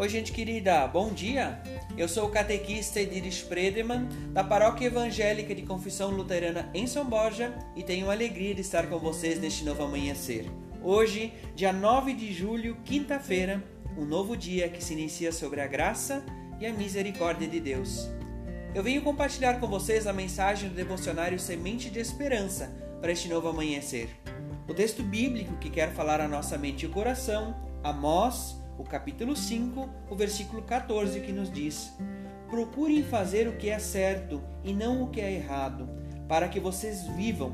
Oi, gente querida, bom dia! Eu sou o catequista Ediris Predeman, da Paróquia Evangélica de Confissão Luterana em São Borja, e tenho a alegria de estar com vocês neste novo amanhecer. Hoje, dia 9 de julho, quinta-feira, um novo dia que se inicia sobre a graça e a misericórdia de Deus. Eu venho compartilhar com vocês a mensagem do devocionário Semente de Esperança para este novo amanhecer. O texto bíblico que quer falar a nossa mente e o coração, Amós o capítulo 5, o versículo 14, que nos diz: Procurem fazer o que é certo e não o que é errado, para que vocês vivam.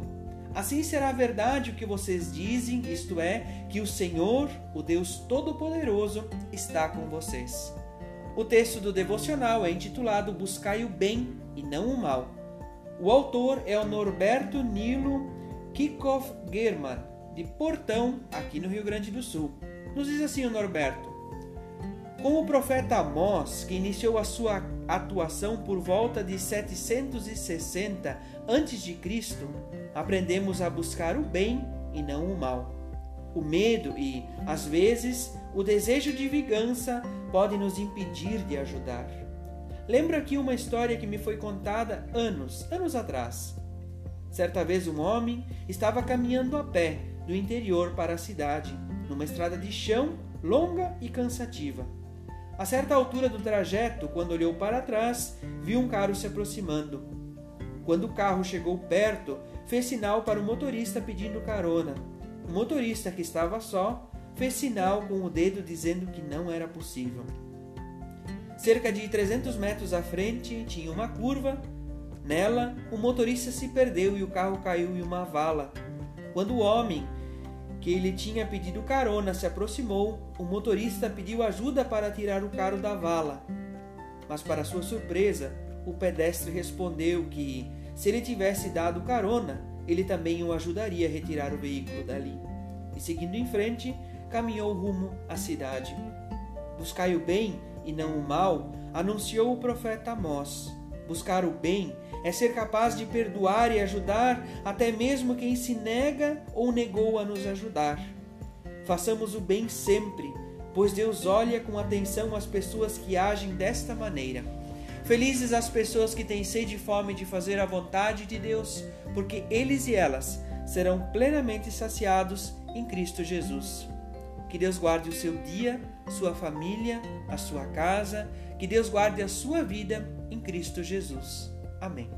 Assim será verdade o que vocês dizem, isto é, que o Senhor, o Deus Todo-Poderoso, está com vocês. O texto do devocional é intitulado Buscai o bem e não o mal. O autor é o Norberto Nilo Kikoff German, de Portão, aqui no Rio Grande do Sul. Nos diz assim o Norberto: com o profeta Amós, que iniciou a sua atuação por volta de 760 a.C., aprendemos a buscar o bem e não o mal. O medo e, às vezes, o desejo de vingança podem nos impedir de ajudar. Lembro aqui uma história que me foi contada anos, anos atrás. Certa vez um homem estava caminhando a pé do interior para a cidade, numa estrada de chão longa e cansativa. A certa altura do trajeto, quando olhou para trás, viu um carro se aproximando. Quando o carro chegou perto, fez sinal para o motorista pedindo carona. O motorista, que estava só, fez sinal com o dedo dizendo que não era possível. Cerca de 300 metros à frente tinha uma curva. Nela, o motorista se perdeu e o carro caiu em uma vala. Quando o homem que ele tinha pedido carona se aproximou, o motorista pediu ajuda para tirar o carro da vala. Mas, para sua surpresa, o pedestre respondeu que, se ele tivesse dado carona, ele também o ajudaria a retirar o veículo dali. E, seguindo em frente, caminhou rumo à cidade. Buscai o bem e não o mal, anunciou o profeta Amós. Buscar o bem é ser capaz de perdoar e ajudar até mesmo quem se nega ou negou a nos ajudar. Façamos o bem sempre, pois Deus olha com atenção as pessoas que agem desta maneira. Felizes as pessoas que têm sede e fome de fazer a vontade de Deus, porque eles e elas serão plenamente saciados em Cristo Jesus. Que Deus guarde o seu dia, sua família, a sua casa, que Deus guarde a sua vida em Cristo Jesus. Amém.